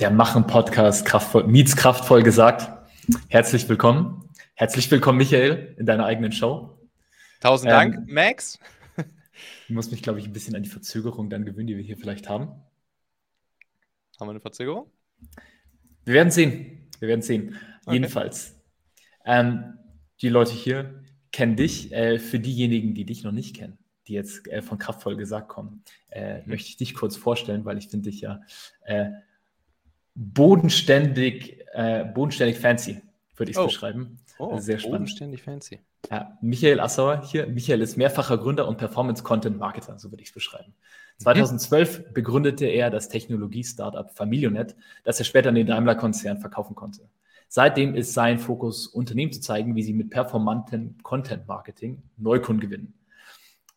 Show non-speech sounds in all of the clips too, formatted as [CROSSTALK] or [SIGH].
der Machen-Podcast kraftvoll, meets kraftvoll gesagt. Herzlich willkommen. Herzlich willkommen, Michael, in deiner eigenen Show. Tausend Dank, ähm, Max. Ich muss mich, glaube ich, ein bisschen an die Verzögerung dann gewöhnen, die wir hier vielleicht haben. Haben wir eine Verzögerung? Wir werden sehen. Wir werden sehen. Okay. Jedenfalls. Ähm, die Leute hier kennen dich. Äh, für diejenigen, die dich noch nicht kennen, die jetzt äh, von Kraftvoll gesagt kommen, äh, mhm. möchte ich dich kurz vorstellen, weil ich finde dich ja äh, bodenständig, äh, bodenständig fancy, würde ich es oh. beschreiben. Oh, also sehr spannend. Bodenständig fancy. Ja, Michael Assauer hier. Michael ist mehrfacher Gründer und Performance-Content-Marketer, so würde ich es beschreiben. 2012 mhm. begründete er das Technologie-Startup Familionet, das er später an den Daimler-Konzern verkaufen konnte. Seitdem ist sein Fokus, Unternehmen zu zeigen, wie sie mit performantem Content-Marketing Neukunden gewinnen.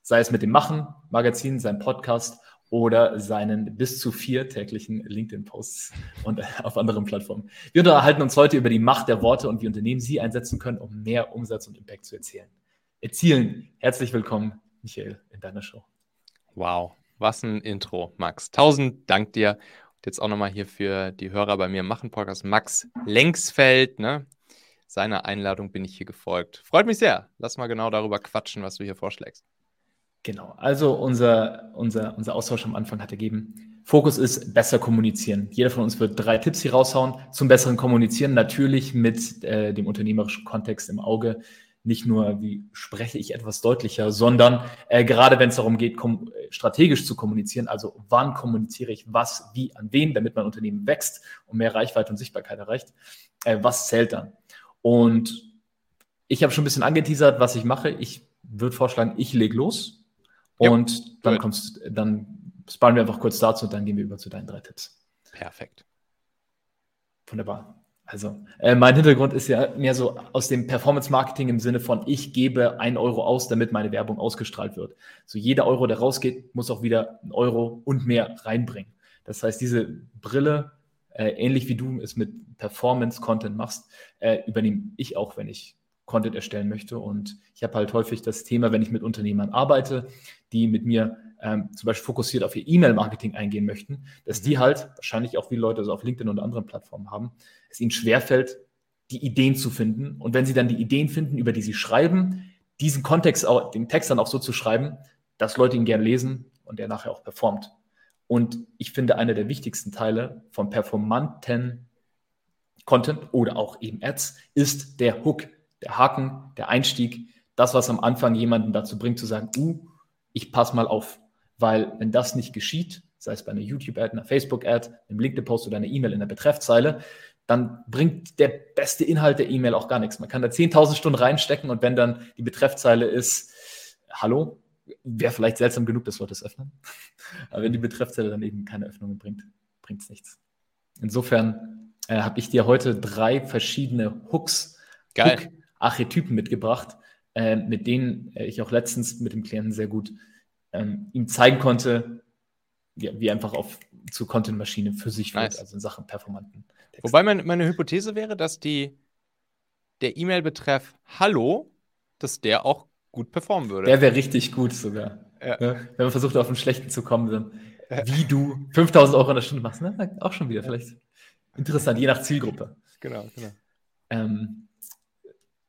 Sei es mit dem Machen, Magazin, seinem Podcast oder seinen bis zu vier täglichen LinkedIn-Posts und auf anderen Plattformen. Wir unterhalten uns heute über die Macht der Worte und wie Unternehmen sie einsetzen können, um mehr Umsatz und Impact zu erzielen. Erzielen. Herzlich willkommen, Michael, in deiner Show. Wow, was ein Intro, Max. Tausend Dank dir. Und jetzt auch nochmal hier für die Hörer bei mir machen Podcast. Max Längsfeld, ne? Seiner Einladung bin ich hier gefolgt. Freut mich sehr. Lass mal genau darüber quatschen, was du hier vorschlägst. Genau, also unser, unser, unser Austausch am Anfang hat ergeben, Fokus ist besser kommunizieren. Jeder von uns wird drei Tipps hier raushauen zum besseren Kommunizieren, natürlich mit äh, dem unternehmerischen Kontext im Auge. Nicht nur, wie spreche ich etwas deutlicher, sondern äh, gerade wenn es darum geht, strategisch zu kommunizieren, also wann kommuniziere ich was, wie, an wen, damit mein Unternehmen wächst und mehr Reichweite und Sichtbarkeit erreicht, äh, was zählt dann? Und ich habe schon ein bisschen angeteasert, was ich mache. Ich würde vorschlagen, ich lege los und ja, dann kommst, dann sparen wir einfach kurz dazu und dann gehen wir über zu deinen drei Tipps. Perfekt. Wunderbar. Also, äh, mein Hintergrund ist ja mehr so aus dem Performance-Marketing im Sinne von, ich gebe ein Euro aus, damit meine Werbung ausgestrahlt wird. So jeder Euro, der rausgeht, muss auch wieder ein Euro und mehr reinbringen. Das heißt, diese Brille, äh, ähnlich wie du es mit Performance-Content machst, äh, übernehme ich auch, wenn ich Content erstellen möchte. Und ich habe halt häufig das Thema, wenn ich mit Unternehmern arbeite, die mit mir ähm, zum Beispiel fokussiert auf ihr E-Mail-Marketing eingehen möchten, dass die mhm. halt, wahrscheinlich auch viele Leute so auf LinkedIn und anderen Plattformen haben, es ihnen schwerfällt, die Ideen zu finden. Und wenn sie dann die Ideen finden, über die sie schreiben, diesen Kontext, auch, den Text dann auch so zu schreiben, dass Leute ihn gern lesen und der nachher auch performt. Und ich finde, einer der wichtigsten Teile von performanten Content oder auch eben Ads ist der Hook der Haken, der Einstieg, das, was am Anfang jemanden dazu bringt, zu sagen, uh, ich passe mal auf. Weil wenn das nicht geschieht, sei es bei einer YouTube-Ad, einer Facebook-Ad, einem LinkedIn-Post oder einer E-Mail in der Betreffzeile, dann bringt der beste Inhalt der E-Mail auch gar nichts. Man kann da 10.000 Stunden reinstecken und wenn dann die Betreffzeile ist, hallo, wäre vielleicht seltsam genug, dass Leute es öffnen. [LAUGHS] Aber wenn die Betreffzeile dann eben keine Öffnungen bringt, bringt es nichts. Insofern äh, habe ich dir heute drei verschiedene Hooks, Geil. Hook Archetypen mitgebracht, äh, mit denen äh, ich auch letztens mit dem Klienten sehr gut ähm, ihm zeigen konnte, wie, wie einfach auf zur Content-Maschine für sich nice. wird, also in Sachen performanten. Text. Wobei mein, meine Hypothese wäre, dass die, der E-Mail-Betreff Hallo, dass der auch gut performen würde. Der wäre richtig gut sogar. Ja. Ja, wenn man versucht, auf einen schlechten zu kommen, dann, wie du 5000 Euro in der Stunde machst, ne? auch schon wieder, vielleicht interessant, je nach Zielgruppe. Genau, genau. Ähm,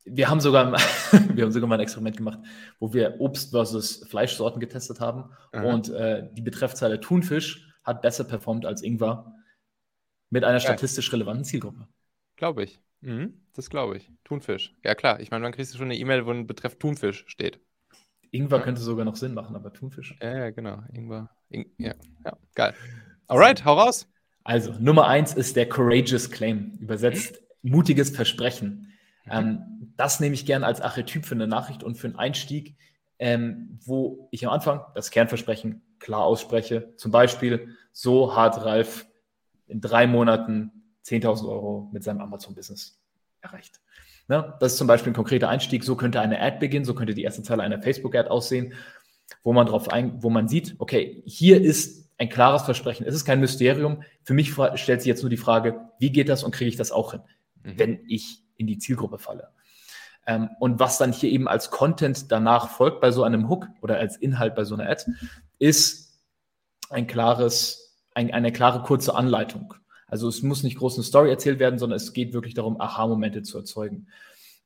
wir haben sogar, [LAUGHS] wir haben sogar mal ein Experiment gemacht, wo wir Obst versus Fleischsorten getestet haben Aha. und äh, die Betreffzeile Thunfisch hat besser performt als Ingwer mit einer statistisch relevanten Zielgruppe. Glaube ich. Mhm, das glaube ich. Thunfisch. Ja klar, ich meine, man kriegst du schon eine E-Mail, wo ein Betreff Thunfisch steht. Ingwer ja. könnte sogar noch Sinn machen, aber Thunfisch. Ja, ja genau. Ingwer. In ja, ja, geil. Alright, hau raus. Also, Nummer eins ist der Courageous Claim. Übersetzt mhm. mutiges Versprechen. Mhm. Ähm, das nehme ich gerne als Archetyp für eine Nachricht und für einen Einstieg, ähm, wo ich am Anfang das Kernversprechen klar ausspreche. Zum Beispiel, so hat Ralf in drei Monaten 10.000 Euro mit seinem Amazon-Business erreicht. Ne? Das ist zum Beispiel ein konkreter Einstieg. So könnte eine Ad beginnen, so könnte die erste Zeile einer Facebook-Ad aussehen, wo man drauf ein, wo man sieht, okay, hier ist ein klares Versprechen. Es ist kein Mysterium. Für mich stellt sich jetzt nur die Frage, wie geht das und kriege ich das auch hin, mhm. wenn ich in die Zielgruppe falle. Ähm, und was dann hier eben als Content danach folgt bei so einem Hook oder als Inhalt bei so einer Ad, ist ein klares, ein, eine klare kurze Anleitung. Also es muss nicht groß eine Story erzählt werden, sondern es geht wirklich darum, Aha-Momente zu erzeugen.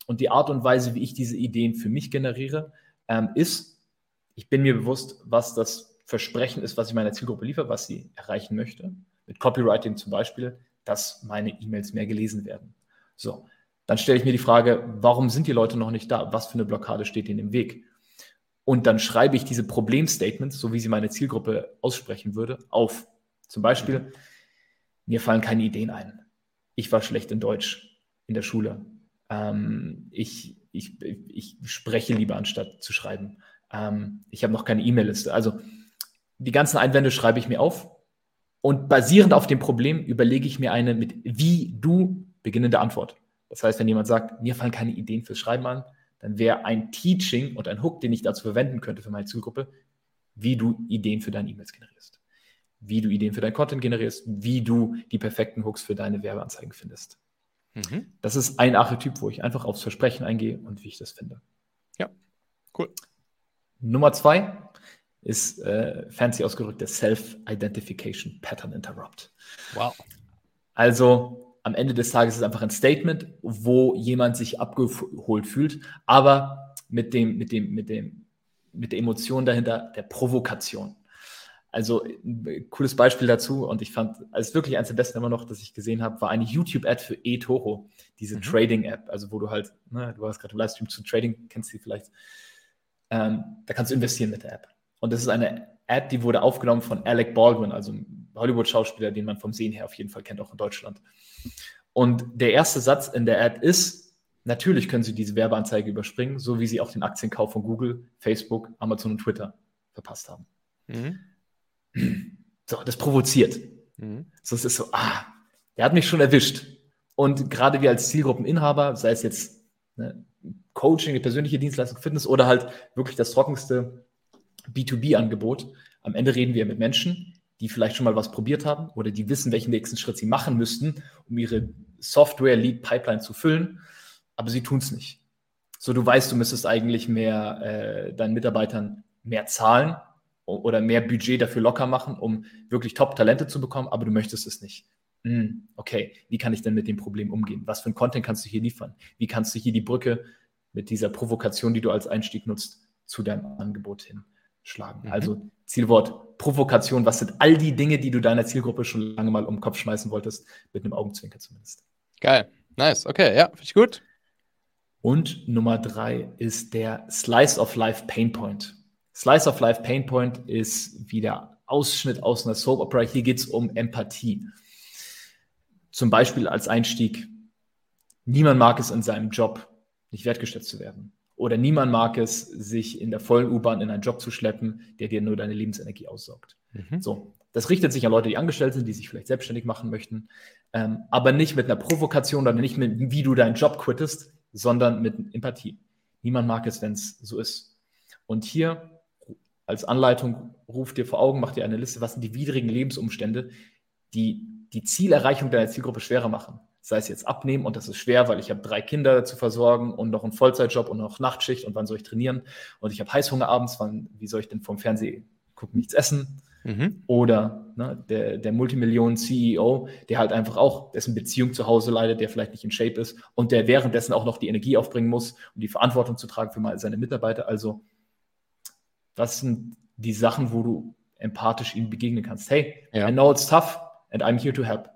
Und die Art und Weise, wie ich diese Ideen für mich generiere, ähm, ist, ich bin mir bewusst, was das Versprechen ist, was ich meiner Zielgruppe liefere, was sie erreichen möchte. Mit Copywriting zum Beispiel, dass meine E-Mails mehr gelesen werden. So, dann stelle ich mir die Frage, warum sind die Leute noch nicht da? Was für eine Blockade steht ihnen im Weg? Und dann schreibe ich diese Problemstatements, so wie sie meine Zielgruppe aussprechen würde, auf. Zum Beispiel, mir fallen keine Ideen ein. Ich war schlecht in Deutsch in der Schule. Ähm, ich, ich, ich spreche lieber, anstatt zu schreiben. Ähm, ich habe noch keine E-Mail-Liste. Also die ganzen Einwände schreibe ich mir auf. Und basierend auf dem Problem überlege ich mir eine mit wie du beginnende Antwort. Das heißt, wenn jemand sagt, mir fallen keine Ideen fürs Schreiben an, dann wäre ein Teaching und ein Hook, den ich dazu verwenden könnte für meine Zielgruppe, wie du Ideen für deine E-Mails generierst wie du Ideen für dein Content generierst, wie du die perfekten Hooks für deine Werbeanzeigen findest. Mhm. Das ist ein Archetyp, wo ich einfach aufs Versprechen eingehe und wie ich das finde. Ja, cool. Nummer zwei ist äh, fancy ausgedrückt der Self-Identification Pattern Interrupt. Wow. Also am Ende des Tages ist es einfach ein Statement, wo jemand sich abgeholt fühlt, aber mit dem, mit dem, mit dem, mit der Emotion dahinter der Provokation. Also ein cooles Beispiel dazu und ich fand, es ist wirklich eines der besten immer noch, das ich gesehen habe, war eine YouTube-Ad für eToro, diese mhm. Trading-App, also wo du halt, ne, du hast gerade im Livestream zu Trading, kennst du die vielleicht, ähm, da kannst du investieren mit der App. Und das ist eine Ad, die wurde aufgenommen von Alec Baldwin, also Hollywood-Schauspieler, den man vom Sehen her auf jeden Fall kennt, auch in Deutschland. Und der erste Satz in der Ad ist, natürlich können Sie diese Werbeanzeige überspringen, so wie Sie auch den Aktienkauf von Google, Facebook, Amazon und Twitter verpasst haben. Mhm. So, das provoziert. Mhm. So, es ist so, ah, der hat mich schon erwischt. Und gerade wir als Zielgruppeninhaber, sei es jetzt ne, Coaching, die persönliche Dienstleistung, Fitness oder halt wirklich das trockenste B2B-Angebot, am Ende reden wir mit Menschen, die vielleicht schon mal was probiert haben oder die wissen, welchen nächsten Schritt sie machen müssten, um ihre Software-Lead-Pipeline zu füllen, aber sie tun es nicht. So, du weißt, du müsstest eigentlich mehr äh, deinen Mitarbeitern mehr zahlen, oder mehr Budget dafür locker machen, um wirklich Top-Talente zu bekommen, aber du möchtest es nicht. Hm, okay, wie kann ich denn mit dem Problem umgehen? Was für ein Content kannst du hier liefern? Wie kannst du hier die Brücke mit dieser Provokation, die du als Einstieg nutzt, zu deinem Angebot hinschlagen? Mhm. Also Zielwort Provokation, was sind all die Dinge, die du deiner Zielgruppe schon lange mal um den Kopf schmeißen wolltest, mit einem Augenzwinker zumindest. Geil, nice, okay, ja, finde ich gut. Und Nummer drei ist der Slice of Life Pain Point. Slice of Life Pain Point ist wie der Ausschnitt aus einer Soap Opera. Hier geht es um Empathie. Zum Beispiel als Einstieg. Niemand mag es in seinem Job nicht wertgeschätzt zu werden. Oder niemand mag es, sich in der vollen U-Bahn in einen Job zu schleppen, der dir nur deine Lebensenergie aussaugt. Mhm. So, das richtet sich an Leute, die angestellt sind, die sich vielleicht selbstständig machen möchten, ähm, aber nicht mit einer Provokation oder nicht mit, wie du deinen Job quittest, sondern mit Empathie. Niemand mag es, wenn es so ist. Und hier als Anleitung ruft dir vor Augen, macht dir eine Liste, was sind die widrigen Lebensumstände, die die Zielerreichung deiner Zielgruppe schwerer machen. Sei es jetzt abnehmen und das ist schwer, weil ich habe drei Kinder zu versorgen und noch einen Vollzeitjob und noch Nachtschicht und wann soll ich trainieren und ich habe Heißhunger abends, wann, wie soll ich denn vom Fernsehen gucken, nichts essen? Mhm. Oder ne, der, der Multimillionen-CEO, der halt einfach auch, dessen Beziehung zu Hause leidet, der vielleicht nicht in Shape ist und der währenddessen auch noch die Energie aufbringen muss, um die Verantwortung zu tragen für seine Mitarbeiter. Also was sind die Sachen, wo du empathisch ihnen begegnen kannst? Hey, ja. I know it's tough and I'm here to help.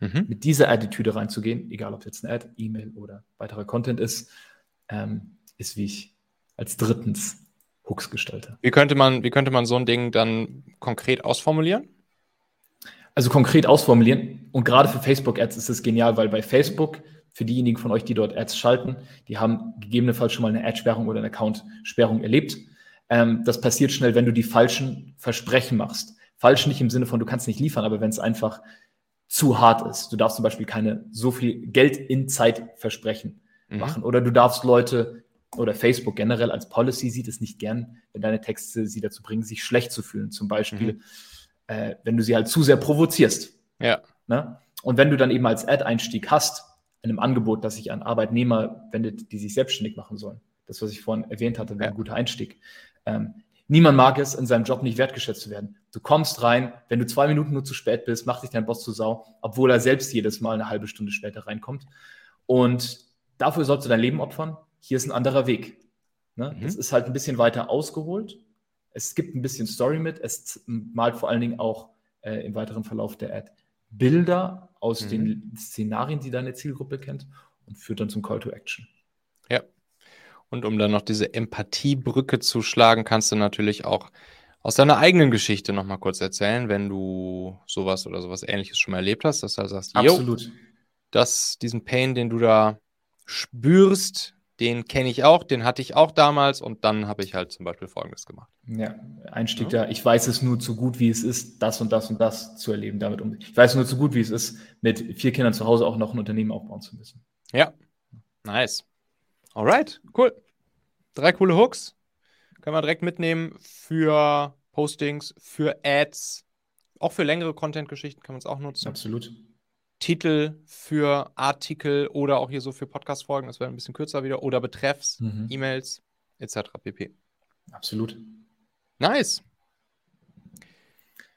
Mhm. Mit dieser Attitüde reinzugehen, egal ob es jetzt eine Ad, E-Mail oder weiterer Content ist, ähm, ist wie ich als drittens Hooks gestalte. Wie könnte man, wie könnte man so ein Ding dann konkret ausformulieren? Also konkret ausformulieren. Und gerade für Facebook-Ads ist es genial, weil bei Facebook, für diejenigen von euch, die dort Ads schalten, die haben gegebenenfalls schon mal eine Ad-Sperrung oder eine Account-Sperrung erlebt. Ähm, das passiert schnell, wenn du die falschen Versprechen machst. Falsch nicht im Sinne von, du kannst nicht liefern, aber wenn es einfach zu hart ist. Du darfst zum Beispiel keine so viel Geld in Zeit versprechen mhm. machen. Oder du darfst Leute oder Facebook generell als Policy sieht es nicht gern, wenn deine Texte sie dazu bringen, sich schlecht zu fühlen. Zum Beispiel, mhm. äh, wenn du sie halt zu sehr provozierst. Ja. Ne? Und wenn du dann eben als Ad-Einstieg hast, in einem Angebot, das sich an Arbeitnehmer wendet, die sich selbstständig machen sollen. Das, was ich vorhin erwähnt hatte, wäre ja. ein guter Einstieg ähm, Niemand mag es, in seinem Job nicht wertgeschätzt zu werden. Du kommst rein, wenn du zwei Minuten nur zu spät bist, macht dich dein Boss zu Sau, obwohl er selbst jedes Mal eine halbe Stunde später reinkommt. Und dafür sollst du dein Leben opfern. Hier ist ein anderer Weg. Ne? Mhm. Das ist halt ein bisschen weiter ausgeholt. Es gibt ein bisschen Story mit. Es malt vor allen Dingen auch äh, im weiteren Verlauf der Ad Bilder aus mhm. den Szenarien, die deine Zielgruppe kennt und führt dann zum Call to Action. Ja. Und um dann noch diese Empathiebrücke zu schlagen, kannst du natürlich auch aus deiner eigenen Geschichte noch mal kurz erzählen, wenn du sowas oder sowas ähnliches schon mal erlebt hast, dass du sagst, Absolut. dass diesen Pain, den du da spürst, den kenne ich auch, den hatte ich auch damals und dann habe ich halt zum Beispiel Folgendes gemacht. Ja, Einstieg ja. da, ich weiß es nur zu gut, wie es ist, das und das und das zu erleben, damit um. Ich weiß nur zu gut, wie es ist, mit vier Kindern zu Hause auch noch ein Unternehmen aufbauen zu müssen. Ja, nice. Alright, cool. Drei coole Hooks. Können wir direkt mitnehmen für Postings, für Ads, auch für längere Content-Geschichten kann man es auch nutzen. Absolut. Titel für Artikel oder auch hier so für Podcast-Folgen, das wäre ein bisschen kürzer wieder, oder Betreffs, mhm. E-Mails etc. pp. Absolut. Nice.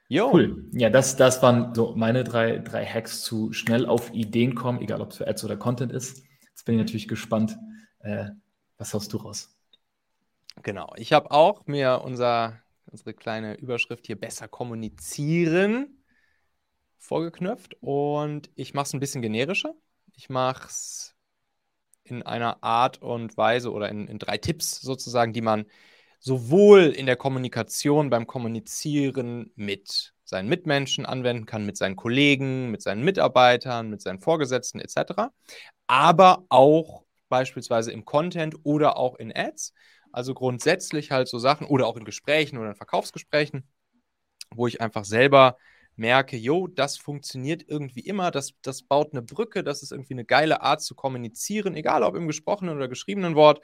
Jo. Cool. Ja, das, das waren so meine drei, drei Hacks zu schnell auf Ideen kommen, egal ob es für Ads oder Content ist. Jetzt bin ich natürlich gespannt, äh, was haust du raus? Genau. Ich habe auch mir unser, unsere kleine Überschrift hier besser kommunizieren vorgeknöpft und ich mache es ein bisschen generischer. Ich mache es in einer Art und Weise oder in, in drei Tipps sozusagen, die man sowohl in der Kommunikation beim Kommunizieren mit seinen Mitmenschen anwenden kann, mit seinen Kollegen, mit seinen Mitarbeitern, mit seinen Vorgesetzten etc., aber auch beispielsweise im Content oder auch in Ads. Also grundsätzlich halt so Sachen oder auch in Gesprächen oder in Verkaufsgesprächen, wo ich einfach selber merke, jo, das funktioniert irgendwie immer, das, das baut eine Brücke, das ist irgendwie eine geile Art zu kommunizieren, egal ob im gesprochenen oder geschriebenen Wort.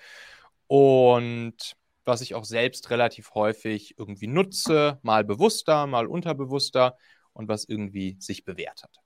Und was ich auch selbst relativ häufig irgendwie nutze, mal bewusster, mal unterbewusster und was irgendwie sich bewährt hat.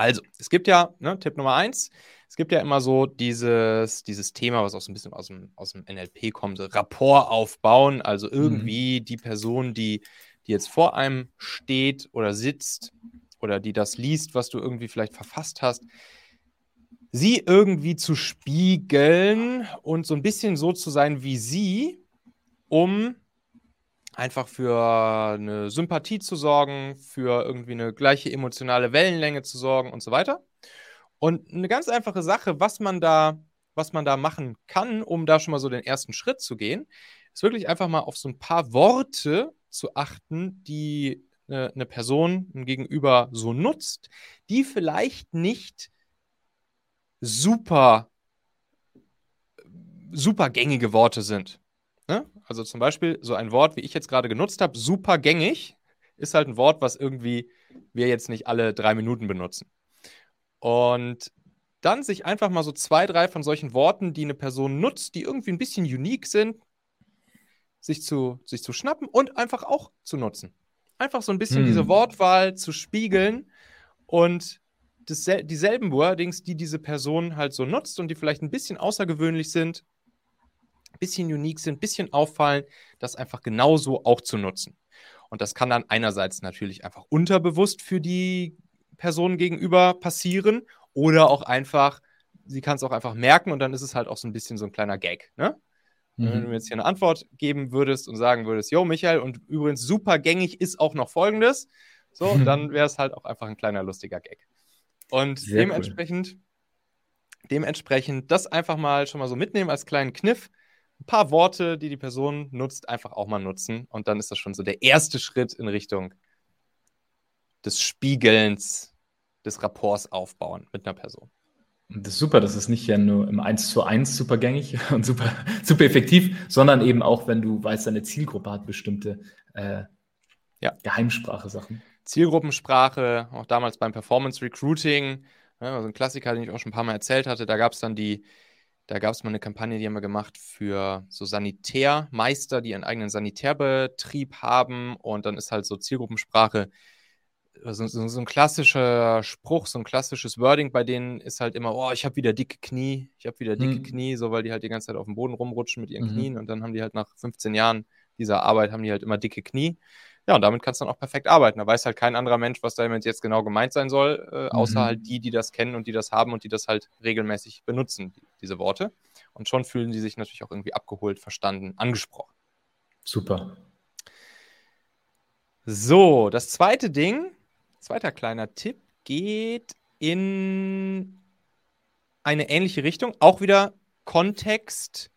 Also, es gibt ja, ne, Tipp Nummer eins, es gibt ja immer so dieses, dieses Thema, was auch so ein bisschen aus dem, aus dem NLP kommt, so Rapport aufbauen, also mhm. irgendwie mhm. die Person, die, die jetzt vor einem steht oder sitzt oder die das liest, was du irgendwie vielleicht verfasst hast, sie irgendwie zu spiegeln und so ein bisschen so zu sein wie sie, um einfach für eine Sympathie zu sorgen, für irgendwie eine gleiche emotionale Wellenlänge zu sorgen und so weiter. Und eine ganz einfache Sache, was man da, was man da machen kann, um da schon mal so den ersten Schritt zu gehen, ist wirklich einfach mal auf so ein paar Worte zu achten, die eine, eine Person ein Gegenüber so nutzt, die vielleicht nicht super super gängige Worte sind. Ne? Also zum Beispiel so ein Wort, wie ich jetzt gerade genutzt habe, super gängig, ist halt ein Wort, was irgendwie wir jetzt nicht alle drei Minuten benutzen. Und dann sich einfach mal so zwei, drei von solchen Worten, die eine Person nutzt, die irgendwie ein bisschen unique sind, sich zu, sich zu schnappen und einfach auch zu nutzen. Einfach so ein bisschen hm. diese Wortwahl zu spiegeln und dieselben Wordings, die diese Person halt so nutzt und die vielleicht ein bisschen außergewöhnlich sind, bisschen unique sind, bisschen auffallen, das einfach genauso auch zu nutzen. Und das kann dann einerseits natürlich einfach unterbewusst für die Person gegenüber passieren oder auch einfach, sie kann es auch einfach merken und dann ist es halt auch so ein bisschen so ein kleiner Gag. Ne? Mhm. Wenn du mir jetzt hier eine Antwort geben würdest und sagen würdest, yo, Michael, und übrigens super gängig ist auch noch folgendes, so, [LAUGHS] dann wäre es halt auch einfach ein kleiner lustiger Gag. Und Sehr dementsprechend, cool. dementsprechend das einfach mal schon mal so mitnehmen als kleinen Kniff. Ein paar Worte, die die Person nutzt, einfach auch mal nutzen. Und dann ist das schon so der erste Schritt in Richtung des Spiegelns, des Rapports aufbauen mit einer Person. Das ist super, das ist nicht ja nur im 1 zu 1 super gängig [LAUGHS] und super, super effektiv, sondern eben auch, wenn du weißt, deine Zielgruppe hat bestimmte äh, ja. Geheimsprache-Sachen. Zielgruppensprache, auch damals beim Performance Recruiting, ja, also ein Klassiker, den ich auch schon ein paar Mal erzählt hatte, da gab es dann die, da gab es mal eine Kampagne, die haben wir gemacht für so Sanitärmeister, die einen eigenen Sanitärbetrieb haben und dann ist halt so Zielgruppensprache so, so, so, ein klassischer Spruch, so ein klassisches Wording bei denen ist halt immer, oh, ich habe wieder dicke Knie, ich habe wieder dicke mhm. Knie, so weil die halt die ganze Zeit auf dem Boden rumrutschen mit ihren mhm. Knien und dann haben die halt nach 15 Jahren dieser Arbeit haben die halt immer dicke Knie. Ja, und damit kannst du dann auch perfekt arbeiten. Da weiß halt kein anderer Mensch, was damit jetzt genau gemeint sein soll, äh, außer mhm. halt die, die das kennen und die das haben und die das halt regelmäßig benutzen, die, diese Worte. Und schon fühlen die sich natürlich auch irgendwie abgeholt, verstanden, angesprochen. Super. So, das zweite Ding, Zweiter kleiner Tipp geht in eine ähnliche Richtung. Auch wieder Kontext,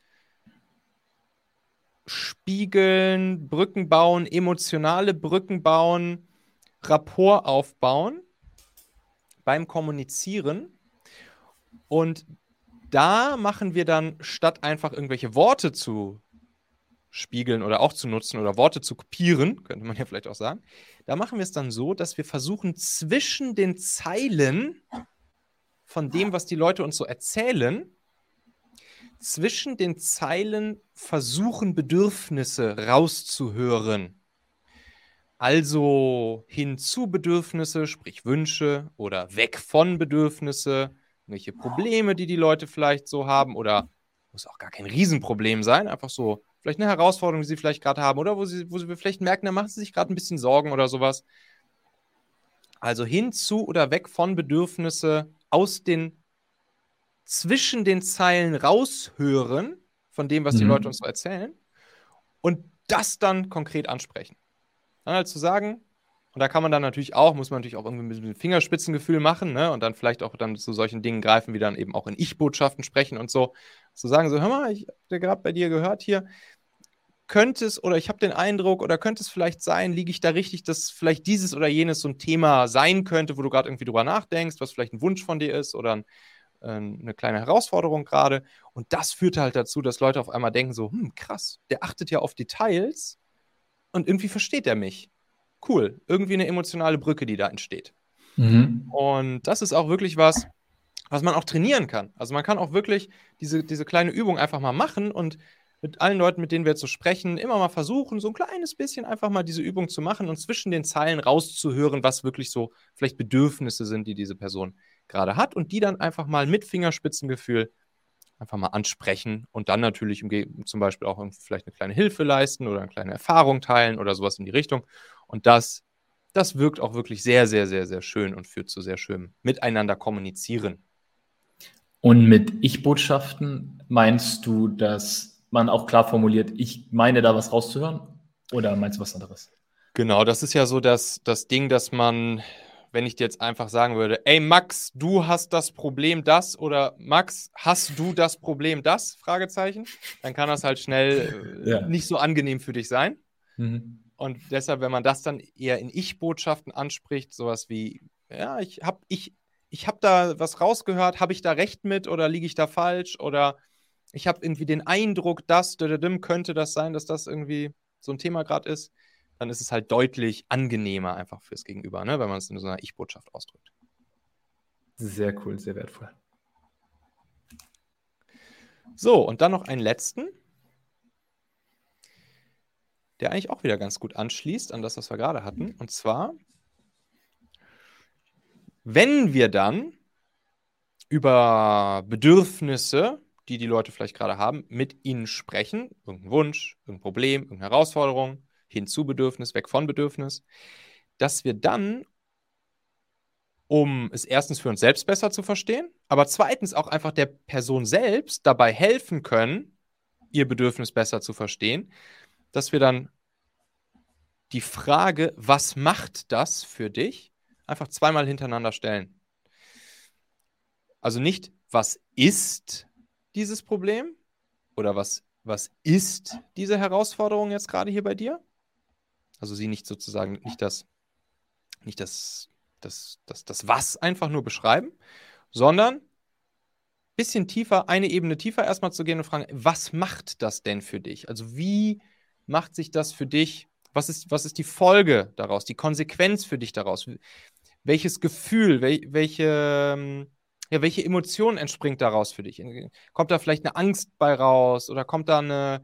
spiegeln, Brücken bauen, emotionale Brücken bauen, Rapport aufbauen beim Kommunizieren. Und da machen wir dann, statt einfach irgendwelche Worte zu spiegeln oder auch zu nutzen oder Worte zu kopieren, könnte man ja vielleicht auch sagen, da machen wir es dann so, dass wir versuchen, zwischen den Zeilen von dem, was die Leute uns so erzählen, zwischen den Zeilen versuchen, Bedürfnisse rauszuhören. Also hin zu Bedürfnisse, sprich Wünsche oder weg von Bedürfnisse, welche Probleme, die die Leute vielleicht so haben oder muss auch gar kein Riesenproblem sein, einfach so vielleicht eine Herausforderung, die sie vielleicht gerade haben oder wo sie, wo sie vielleicht merken, da machen sie sich gerade ein bisschen Sorgen oder sowas. Also hin zu oder weg von Bedürfnisse aus den zwischen den Zeilen raushören von dem, was mhm. die Leute uns so erzählen und das dann konkret ansprechen. Dann halt zu sagen, und da kann man dann natürlich auch, muss man natürlich auch irgendwie mit dem Fingerspitzengefühl machen, ne? Und dann vielleicht auch dann zu solchen Dingen greifen, wie dann eben auch in Ich-Botschaften sprechen und so. Zu sagen, so, hör mal, ich habe gerade bei dir gehört hier, könnte es oder ich habe den Eindruck oder könnte es vielleicht sein, liege ich da richtig, dass vielleicht dieses oder jenes so ein Thema sein könnte, wo du gerade irgendwie drüber nachdenkst, was vielleicht ein Wunsch von dir ist oder ein, äh, eine kleine Herausforderung gerade. Und das führt halt dazu, dass Leute auf einmal denken so, hm, krass, der achtet ja auf Details und irgendwie versteht er mich. Cool, irgendwie eine emotionale Brücke, die da entsteht. Mhm. Und das ist auch wirklich was, was man auch trainieren kann. Also man kann auch wirklich diese, diese kleine Übung einfach mal machen und mit allen Leuten, mit denen wir jetzt so sprechen, immer mal versuchen, so ein kleines bisschen einfach mal diese Übung zu machen und zwischen den Zeilen rauszuhören, was wirklich so vielleicht Bedürfnisse sind, die diese Person gerade hat und die dann einfach mal mit Fingerspitzengefühl einfach mal ansprechen und dann natürlich zum Beispiel auch vielleicht eine kleine Hilfe leisten oder eine kleine Erfahrung teilen oder sowas in die Richtung. Und das, das wirkt auch wirklich sehr, sehr, sehr, sehr schön und führt zu sehr schönem Miteinander kommunizieren. Und mit Ich-Botschaften meinst du, dass man auch klar formuliert, ich meine da was rauszuhören? Oder meinst du was anderes? Genau, das ist ja so das, das Ding, dass man, wenn ich dir jetzt einfach sagen würde, ey Max, du hast das Problem das oder Max, hast du das Problem das? Fragezeichen, dann kann das halt schnell äh, [LAUGHS] ja. nicht so angenehm für dich sein. Mhm. Und deshalb, wenn man das dann eher in Ich-Botschaften anspricht, sowas wie, ja, ich habe ich, ich hab da was rausgehört, habe ich da recht mit oder liege ich da falsch oder ich habe irgendwie den Eindruck, dass könnte das sein, dass das irgendwie so ein Thema gerade ist, dann ist es halt deutlich angenehmer einfach fürs Gegenüber, ne, wenn man es in so einer Ich-Botschaft ausdrückt. Sehr cool, sehr wertvoll. So, und dann noch einen letzten, der eigentlich auch wieder ganz gut anschließt an das, was wir gerade hatten. Und zwar, wenn wir dann über Bedürfnisse die die Leute vielleicht gerade haben, mit ihnen sprechen. Irgendein Wunsch, irgendein Problem, irgendeine Herausforderung, hin zu Bedürfnis, weg von Bedürfnis. Dass wir dann, um es erstens für uns selbst besser zu verstehen, aber zweitens auch einfach der Person selbst dabei helfen können, ihr Bedürfnis besser zu verstehen, dass wir dann die Frage, was macht das für dich, einfach zweimal hintereinander stellen. Also nicht, was ist dieses Problem oder was, was ist diese Herausforderung jetzt gerade hier bei dir? Also sie nicht sozusagen, nicht das, nicht das, das, das, das Was einfach nur beschreiben, sondern ein bisschen tiefer, eine Ebene tiefer erstmal zu gehen und fragen, was macht das denn für dich? Also wie macht sich das für dich? Was ist, was ist die Folge daraus, die Konsequenz für dich daraus? Welches Gefühl, wel, welche, ja, welche Emotion entspringt daraus für dich? Kommt da vielleicht eine Angst bei raus oder kommt da eine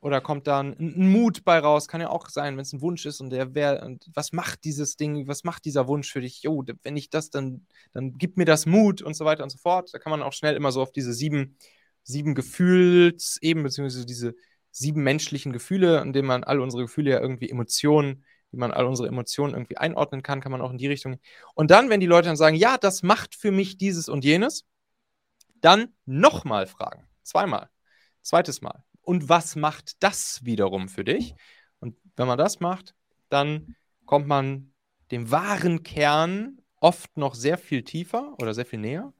oder kommt da ein, ein Mut bei raus? Kann ja auch sein, wenn es ein Wunsch ist und der wäre und was macht dieses Ding, was macht dieser Wunsch für dich? Jo, wenn ich das dann dann gibt mir das Mut und so weiter und so fort. Da kann man auch schnell immer so auf diese sieben sieben Gefühlsebenen beziehungsweise diese sieben menschlichen Gefühle, an denen man all unsere Gefühle ja irgendwie Emotionen wie man all unsere Emotionen irgendwie einordnen kann, kann man auch in die Richtung. Und dann, wenn die Leute dann sagen, ja, das macht für mich dieses und jenes, dann nochmal fragen. Zweimal. Zweites Mal. Und was macht das wiederum für dich? Und wenn man das macht, dann kommt man dem wahren Kern oft noch sehr viel tiefer oder sehr viel näher.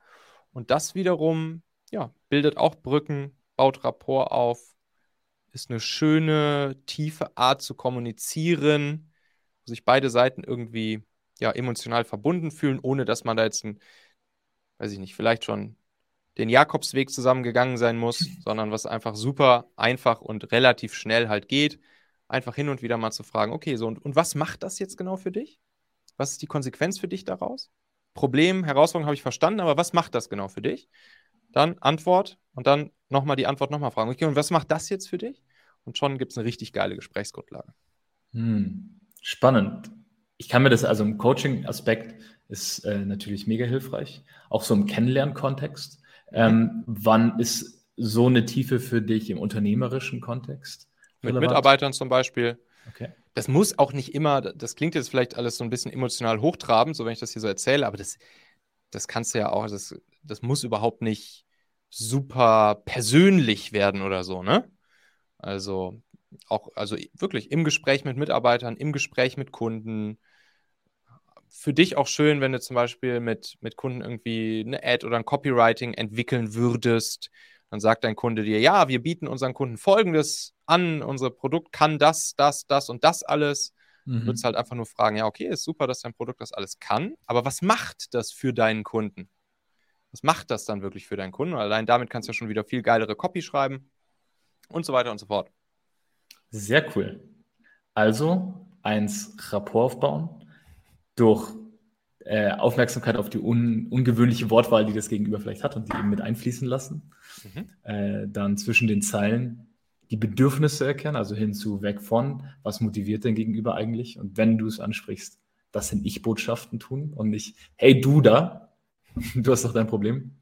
Und das wiederum, ja, bildet auch Brücken, baut Rapport auf, ist eine schöne, tiefe Art zu kommunizieren, wo sich beide Seiten irgendwie ja, emotional verbunden fühlen, ohne dass man da jetzt ein, weiß ich nicht, vielleicht schon den Jakobsweg zusammengegangen sein muss, sondern was einfach super einfach und relativ schnell halt geht. Einfach hin und wieder mal zu fragen, okay, so und, und was macht das jetzt genau für dich? Was ist die Konsequenz für dich daraus? Problem, Herausforderung habe ich verstanden, aber was macht das genau für dich? Dann Antwort und dann nochmal die Antwort nochmal fragen. Okay, und was macht das jetzt für dich? Und schon gibt es eine richtig geile Gesprächsgrundlage. Hm. Spannend. Ich kann mir das, also im Coaching-Aspekt ist äh, natürlich mega hilfreich, auch so im Kennenlernkontext. Ähm, wann ist so eine Tiefe für dich im unternehmerischen Kontext? Mit relevant? Mitarbeitern zum Beispiel. Okay. Das muss auch nicht immer, das klingt jetzt vielleicht alles so ein bisschen emotional hochtrabend, so wenn ich das hier so erzähle, aber das, das kannst du ja auch, das, das muss überhaupt nicht super persönlich werden oder so, ne? Also auch, also wirklich im Gespräch mit Mitarbeitern, im Gespräch mit Kunden. Für dich auch schön, wenn du zum Beispiel mit, mit Kunden irgendwie eine Ad oder ein Copywriting entwickeln würdest. Dann sagt dein Kunde dir, ja, wir bieten unseren Kunden Folgendes an, unser Produkt kann das, das, das und das alles. Mhm. Du würdest halt einfach nur fragen, ja, okay, ist super, dass dein Produkt das alles kann, aber was macht das für deinen Kunden? Was macht das dann wirklich für deinen Kunden? allein damit kannst du ja schon wieder viel geilere Copy schreiben und so weiter und so fort. Sehr cool. Also eins Rapport aufbauen durch äh, Aufmerksamkeit auf die un ungewöhnliche Wortwahl, die das Gegenüber vielleicht hat und die eben mit einfließen lassen. Mhm. Äh, dann zwischen den Zeilen die Bedürfnisse erkennen, also hinzu weg von, was motiviert dein Gegenüber eigentlich? Und wenn du es ansprichst, das sind Ich-Botschaften tun und nicht, hey du da, [LAUGHS] du hast doch dein Problem.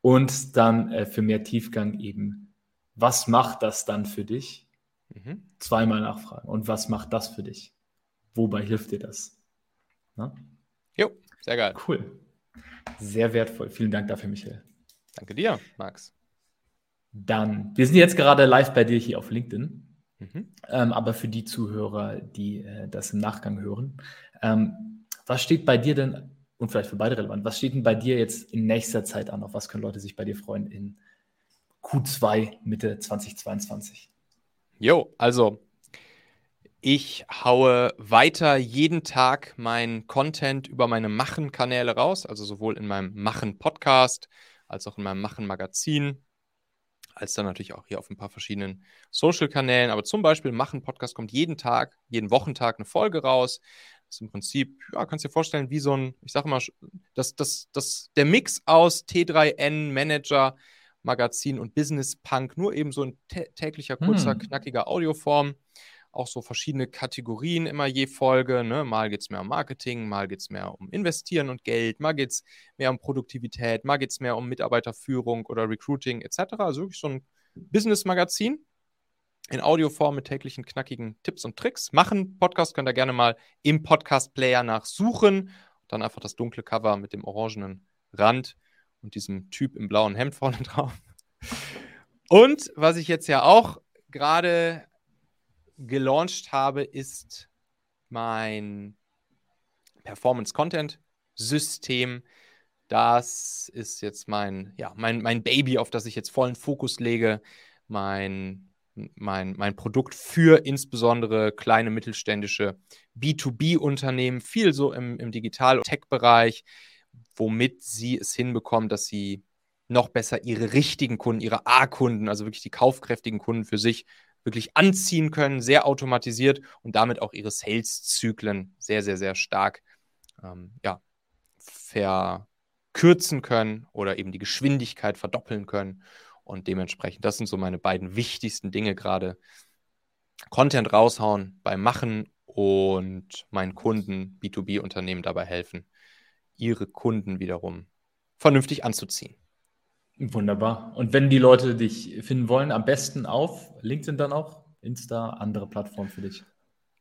Und dann äh, für mehr Tiefgang eben, was macht das dann für dich? Mhm. Zweimal nachfragen. Und was macht das für dich? Wobei hilft dir das? Na? Jo, sehr geil. Cool. Sehr wertvoll. Vielen Dank dafür, Michael. Danke dir, Max. Dann, wir sind jetzt gerade live bei dir hier auf LinkedIn. Mhm. Ähm, aber für die Zuhörer, die äh, das im Nachgang hören, ähm, was steht bei dir denn, und vielleicht für beide relevant, was steht denn bei dir jetzt in nächster Zeit an? Auf was können Leute sich bei dir freuen in Q2 Mitte 2022? Jo, also ich haue weiter jeden Tag mein Content über meine Machen-Kanäle raus, also sowohl in meinem Machen-Podcast als auch in meinem Machen-Magazin, als dann natürlich auch hier auf ein paar verschiedenen Social-Kanälen. Aber zum Beispiel Machen-Podcast kommt jeden Tag, jeden Wochentag eine Folge raus. Das ist im Prinzip, ja, kannst du dir vorstellen, wie so ein, ich sage mal, das, das, das, der Mix aus T3N, Manager, Magazin und Business Punk, nur eben so in täglicher, kurzer, hm. knackiger Audioform. Auch so verschiedene Kategorien immer je Folge. Ne? Mal geht es mehr um Marketing, mal geht es mehr um Investieren und Geld, mal geht es mehr um Produktivität, mal geht es mehr um Mitarbeiterführung oder Recruiting etc. Also wirklich so ein Business-Magazin in Audioform mit täglichen knackigen Tipps und Tricks. Machen Podcast könnt ihr gerne mal im Podcast-Player nachsuchen. Dann einfach das dunkle Cover mit dem orangenen Rand und diesem Typ im blauen Hemd vorne [LAUGHS] drauf. Und was ich jetzt ja auch gerade gelauncht habe, ist mein Performance Content System. Das ist jetzt mein, ja, mein, mein Baby, auf das ich jetzt vollen Fokus lege. Mein, mein, mein Produkt für insbesondere kleine mittelständische B2B-Unternehmen, viel so im, im Digital- und Tech-Bereich, womit sie es hinbekommen, dass sie noch besser ihre richtigen Kunden, ihre A-Kunden, also wirklich die kaufkräftigen Kunden für sich wirklich anziehen können, sehr automatisiert und damit auch ihre Sales-Zyklen sehr, sehr, sehr stark ähm, ja, verkürzen können oder eben die Geschwindigkeit verdoppeln können. Und dementsprechend, das sind so meine beiden wichtigsten Dinge gerade. Content raushauen beim Machen und meinen Kunden, B2B-Unternehmen dabei helfen, ihre Kunden wiederum vernünftig anzuziehen. Wunderbar. Und wenn die Leute dich finden wollen, am besten auf LinkedIn dann auch, Insta, andere Plattform für dich.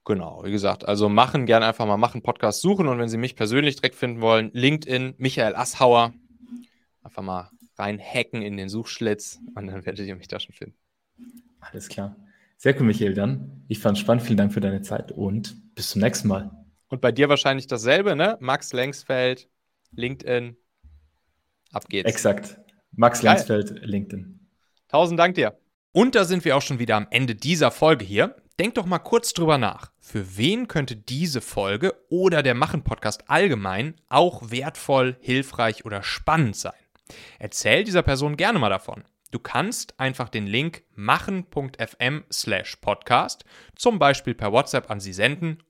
Genau, wie gesagt, also machen, gerne einfach mal machen, Podcast suchen und wenn Sie mich persönlich direkt finden wollen, LinkedIn, Michael Asshauer, einfach mal reinhacken in den Suchschlitz und dann werdet ihr mich da schon finden. Alles klar. Sehr cool, Michael, dann. Ich fand es spannend. Vielen Dank für deine Zeit und bis zum nächsten Mal. Und bei dir wahrscheinlich dasselbe, ne? Max Lengsfeld, LinkedIn. Ab geht's. Exakt. Max Lengsfeld, LinkedIn. Tausend Dank dir. Und da sind wir auch schon wieder am Ende dieser Folge hier. Denk doch mal kurz drüber nach. Für wen könnte diese Folge oder der Machen-Podcast allgemein auch wertvoll, hilfreich oder spannend sein? Erzähl dieser Person gerne mal davon. Du kannst einfach den Link machen.fm slash podcast zum Beispiel per WhatsApp an sie senden